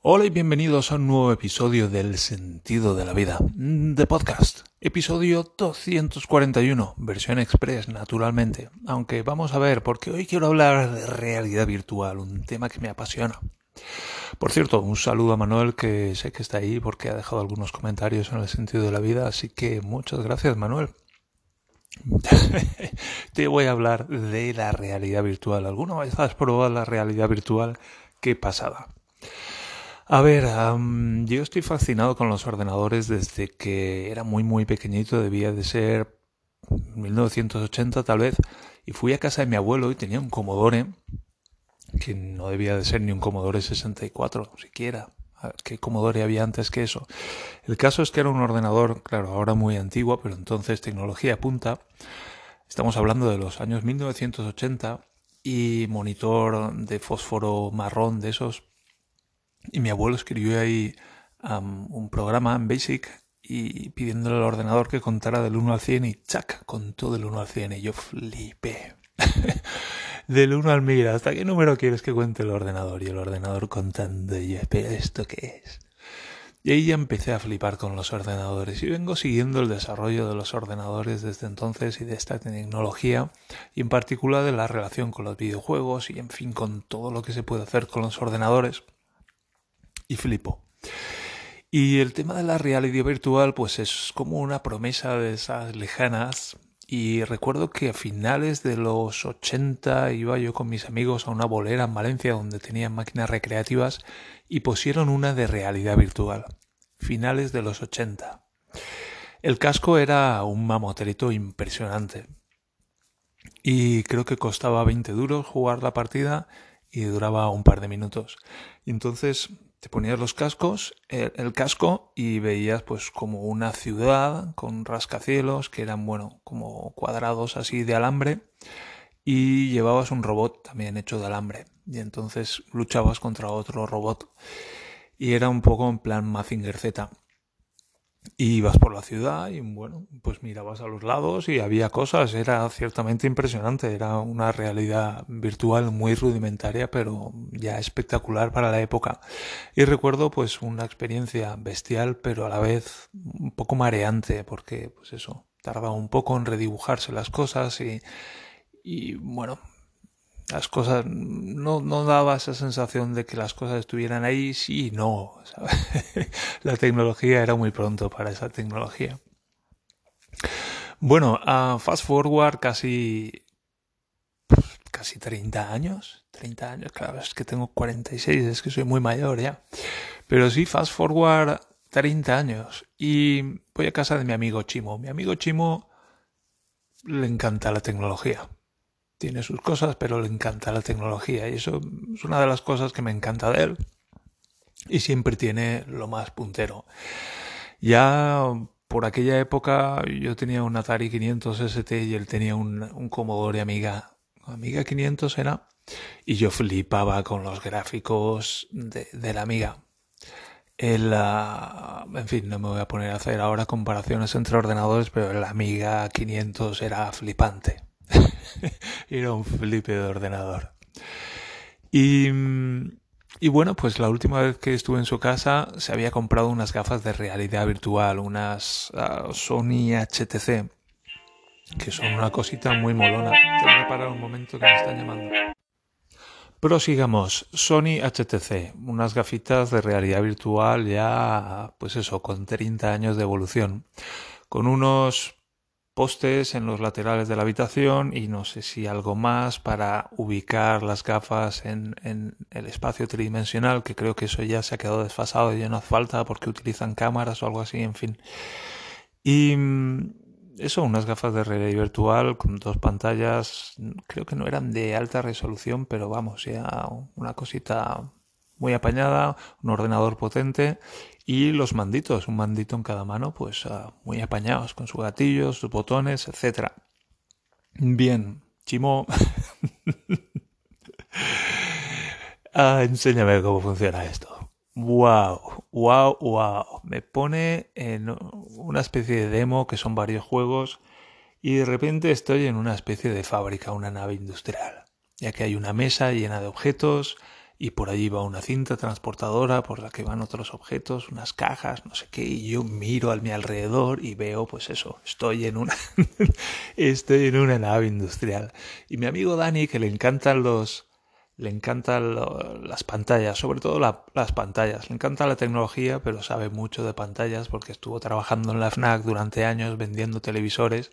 Hola y bienvenidos a un nuevo episodio del Sentido de la Vida, de podcast. Episodio 241, versión express, naturalmente. Aunque vamos a ver, porque hoy quiero hablar de realidad virtual, un tema que me apasiona. Por cierto, un saludo a Manuel, que sé que está ahí porque ha dejado algunos comentarios en el sentido de la vida, así que muchas gracias, Manuel. Te voy a hablar de la realidad virtual. ¿Alguna vez has probado la realidad virtual? Qué pasada. A ver, yo estoy fascinado con los ordenadores desde que era muy muy pequeñito, debía de ser 1980 tal vez, y fui a casa de mi abuelo y tenía un Commodore, que no debía de ser ni un Commodore 64 siquiera. ¿Qué Commodore había antes que eso? El caso es que era un ordenador, claro, ahora muy antiguo, pero entonces tecnología punta. Estamos hablando de los años 1980 y monitor de fósforo marrón de esos y mi abuelo escribió ahí un programa en Basic y pidiéndole al ordenador que contara del 1 al 100 y ¡chac! contó del 1 al 100 y yo flipé. del 1 al 1000, ¿hasta qué número quieres que cuente el ordenador? Y el ordenador contando y yo, ¿pero esto qué es? Y ahí ya empecé a flipar con los ordenadores y vengo siguiendo el desarrollo de los ordenadores desde entonces y de esta tecnología y en particular de la relación con los videojuegos y en fin con todo lo que se puede hacer con los ordenadores y flipo. Y el tema de la realidad virtual, pues es como una promesa de esas lejanas. Y recuerdo que a finales de los 80 iba yo con mis amigos a una bolera en Valencia donde tenían máquinas recreativas y pusieron una de realidad virtual. Finales de los 80. El casco era un mamoterito impresionante. Y creo que costaba 20 duros jugar la partida y duraba un par de minutos. Entonces te ponías los cascos, el, casco y veías pues como una ciudad con rascacielos que eran bueno como cuadrados así de alambre y llevabas un robot también hecho de alambre y entonces luchabas contra otro robot. Y era un poco en plan Mazinger Z y ibas por la ciudad y bueno, pues mirabas a los lados y había cosas, era ciertamente impresionante, era una realidad virtual muy rudimentaria pero ya espectacular para la época. Y recuerdo pues una experiencia bestial pero a la vez un poco mareante porque pues eso, tardaba un poco en redibujarse las cosas y, y bueno, las cosas no, no daba esa sensación de que las cosas estuvieran ahí, sí no. la tecnología era muy pronto para esa tecnología. Bueno, a fast forward casi casi 30 años, 30 años, claro, es que tengo 46, es que soy muy mayor ya. Pero sí, fast forward 30 años y voy a casa de mi amigo Chimo. Mi amigo Chimo le encanta la tecnología tiene sus cosas, pero le encanta la tecnología y eso es una de las cosas que me encanta de él. Y siempre tiene lo más puntero. Ya por aquella época yo tenía un Atari 500 ST y él tenía un, un Commodore Amiga. Amiga 500 era. Y yo flipaba con los gráficos de, la Amiga. El, en fin, no me voy a poner a hacer ahora comparaciones entre ordenadores, pero el Amiga 500 era flipante. Era un flipe de ordenador. Y, y bueno, pues la última vez que estuve en su casa se había comprado unas gafas de realidad virtual, unas ah, Sony HTC, que son una cosita muy molona. A un momento que me están llamando. Prosigamos, Sony HTC, unas gafitas de realidad virtual ya, pues eso, con 30 años de evolución, con unos postes en los laterales de la habitación y no sé si algo más para ubicar las gafas en, el espacio tridimensional, que creo que eso ya se ha quedado desfasado y ya no hace falta porque utilizan cámaras o algo así, en fin. Y mm, eso, unas gafas de realidad virtual con dos pantallas, creo que no eran de alta resolución, pero vamos, ya una cosita muy apañada, un ordenador potente y los manditos, un mandito en cada mano, pues ah, muy apañados con sus gatillos, sus botones, etc. Bien, Chimo, ah, enséñame cómo funciona esto. Wow, wow, wow. Me pone en una especie de demo que son varios juegos y de repente estoy en una especie de fábrica, una nave industrial, ya que hay una mesa llena de objetos, y por allí va una cinta transportadora por la que van otros objetos, unas cajas, no sé qué, y yo miro a mi alrededor y veo, pues eso, estoy en una, estoy en una nave industrial. Y mi amigo Dani, que le encantan los, le encantan las pantallas, sobre todo las pantallas. Le encanta la tecnología, pero sabe mucho de pantallas porque estuvo trabajando en la FNAC durante años vendiendo televisores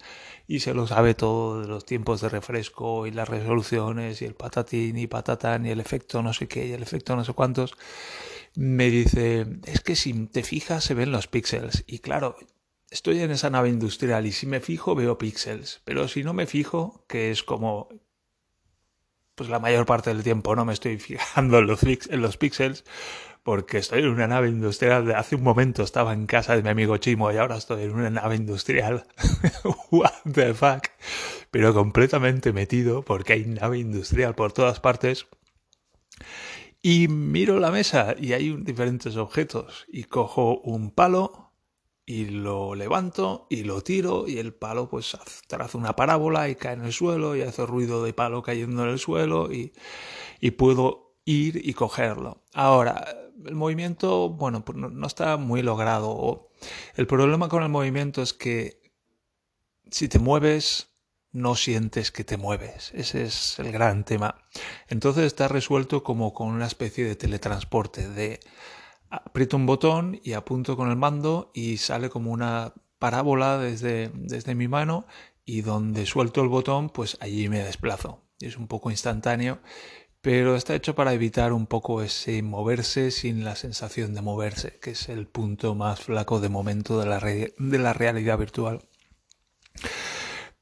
y se lo sabe todo de los tiempos de refresco y las resoluciones y el patatín y patatán y el efecto no sé qué y el efecto no sé cuántos. Me dice, es que si te fijas se ven los píxeles. Y claro, estoy en esa nave industrial y si me fijo veo píxeles, pero si no me fijo, que es como pues la mayor parte del tiempo no me estoy fijando en los, en los píxeles porque estoy en una nave industrial. Hace un momento estaba en casa de mi amigo Chimo y ahora estoy en una nave industrial. What the fuck? Pero completamente metido porque hay nave industrial por todas partes. Y miro la mesa y hay diferentes objetos y cojo un palo y lo levanto y lo tiro y el palo pues traza una parábola y cae en el suelo y hace ruido de palo cayendo en el suelo y, y puedo ir y cogerlo. Ahora, el movimiento, bueno, pues no, no está muy logrado. El problema con el movimiento es que si te mueves, no sientes que te mueves. Ese es el gran tema. Entonces está resuelto como con una especie de teletransporte, de aprieto un botón y apunto con el mando y sale como una parábola desde, desde mi mano y donde suelto el botón pues allí me desplazo. Es un poco instantáneo, pero está hecho para evitar un poco ese moverse sin la sensación de moverse, que es el punto más flaco de momento de la, de la realidad virtual.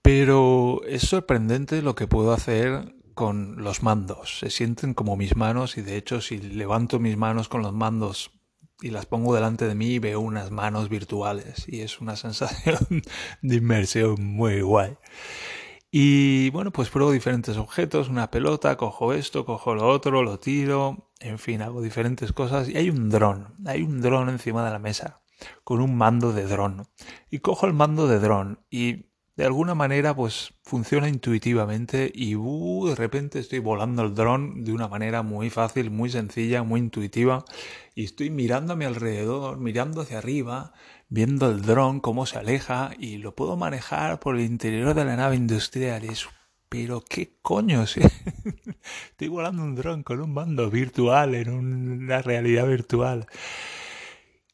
Pero es sorprendente lo que puedo hacer con los mandos. Se sienten como mis manos y de hecho si levanto mis manos con los mandos y las pongo delante de mí veo unas manos virtuales y es una sensación de inmersión muy guay. Y bueno, pues pruebo diferentes objetos, una pelota, cojo esto, cojo lo otro, lo tiro, en fin, hago diferentes cosas y hay un dron, hay un dron encima de la mesa con un mando de dron. Y cojo el mando de dron y de alguna manera pues funciona intuitivamente y uh, de repente estoy volando el dron de una manera muy fácil, muy sencilla, muy intuitiva y estoy mirando a mi alrededor, mirando hacia arriba, viendo el dron cómo se aleja y lo puedo manejar por el interior de la nave industrial. Es, pero qué coño, estoy volando un dron con un mando virtual en una realidad virtual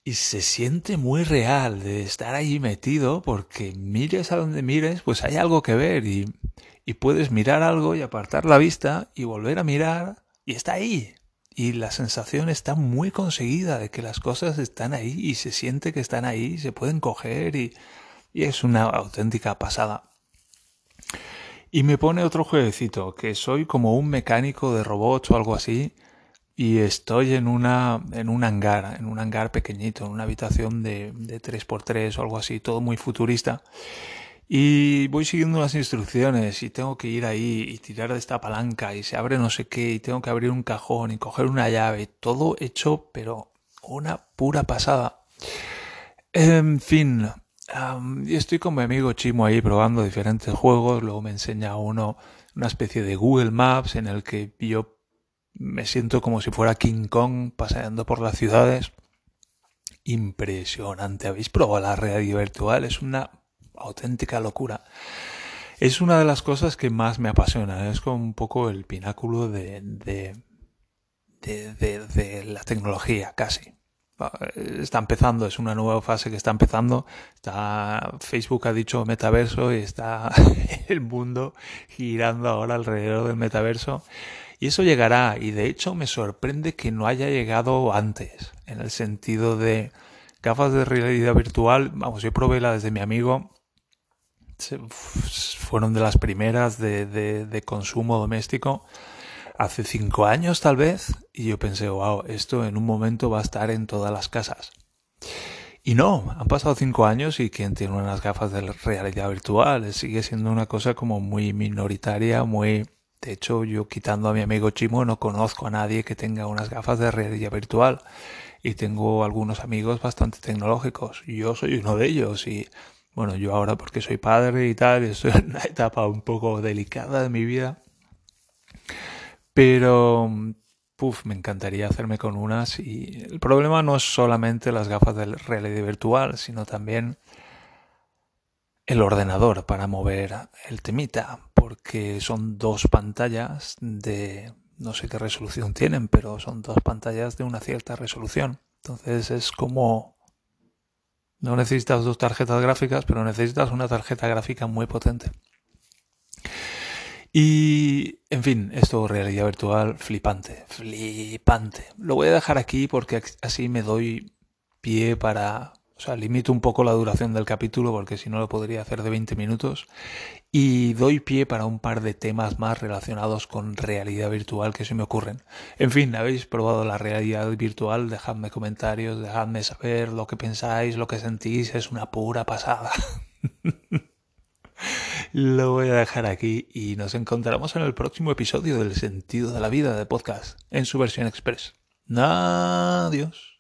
y se siente muy real de estar ahí metido porque mires a donde mires, pues hay algo que ver y, y puedes mirar algo y apartar la vista y volver a mirar y está ahí. Y la sensación está muy conseguida de que las cosas están ahí y se siente que están ahí, se pueden coger y, y es una auténtica pasada. Y me pone otro jueguecito, que soy como un mecánico de robots o algo así, y estoy en una en un hangar, en un hangar pequeñito, en una habitación de, de 3x3 o algo así, todo muy futurista. Y voy siguiendo las instrucciones y tengo que ir ahí y tirar de esta palanca y se abre no sé qué y tengo que abrir un cajón y coger una llave, todo hecho pero una pura pasada. En fin, y estoy con mi amigo Chimo ahí probando diferentes juegos, luego me enseña uno una especie de Google Maps en el que yo me siento como si fuera King Kong paseando por las ciudades. Impresionante. ¿Habéis probado la realidad virtual? Es una auténtica locura. Es una de las cosas que más me apasiona. Es como un poco el pináculo de, de, de, de, la tecnología, casi. Está empezando, es una nueva fase que está empezando. Está, Facebook ha dicho metaverso y está el mundo girando ahora alrededor del metaverso. Y eso llegará, y de hecho me sorprende que no haya llegado antes, en el sentido de gafas de realidad virtual, vamos, yo probé la desde mi amigo, fueron de las primeras de, de, de consumo doméstico hace cinco años tal vez, y yo pensé, wow, esto en un momento va a estar en todas las casas. Y no, han pasado cinco años y quien tiene unas gafas de realidad virtual sigue siendo una cosa como muy minoritaria, muy de hecho, yo quitando a mi amigo Chimo no conozco a nadie que tenga unas gafas de realidad virtual y tengo algunos amigos bastante tecnológicos. Yo soy uno de ellos y bueno, yo ahora porque soy padre y tal, estoy en una etapa un poco delicada de mi vida. Pero puf, me encantaría hacerme con unas y el problema no es solamente las gafas de realidad virtual, sino también el ordenador para mover el temita, porque son dos pantallas de no sé qué resolución tienen, pero son dos pantallas de una cierta resolución. Entonces es como no necesitas dos tarjetas gráficas, pero necesitas una tarjeta gráfica muy potente. Y, en fin, esto realidad virtual flipante, flipante. Lo voy a dejar aquí porque así me doy pie para, o sea, limito un poco la duración del capítulo porque si no lo podría hacer de 20 minutos y doy pie para un par de temas más relacionados con realidad virtual que se me ocurren. En fin, ¿habéis probado la realidad virtual? Dejadme comentarios, dejadme saber lo que pensáis, lo que sentís, es una pura pasada. Lo voy a dejar aquí y nos encontramos en el próximo episodio del Sentido de la Vida de podcast en su versión express. Adiós.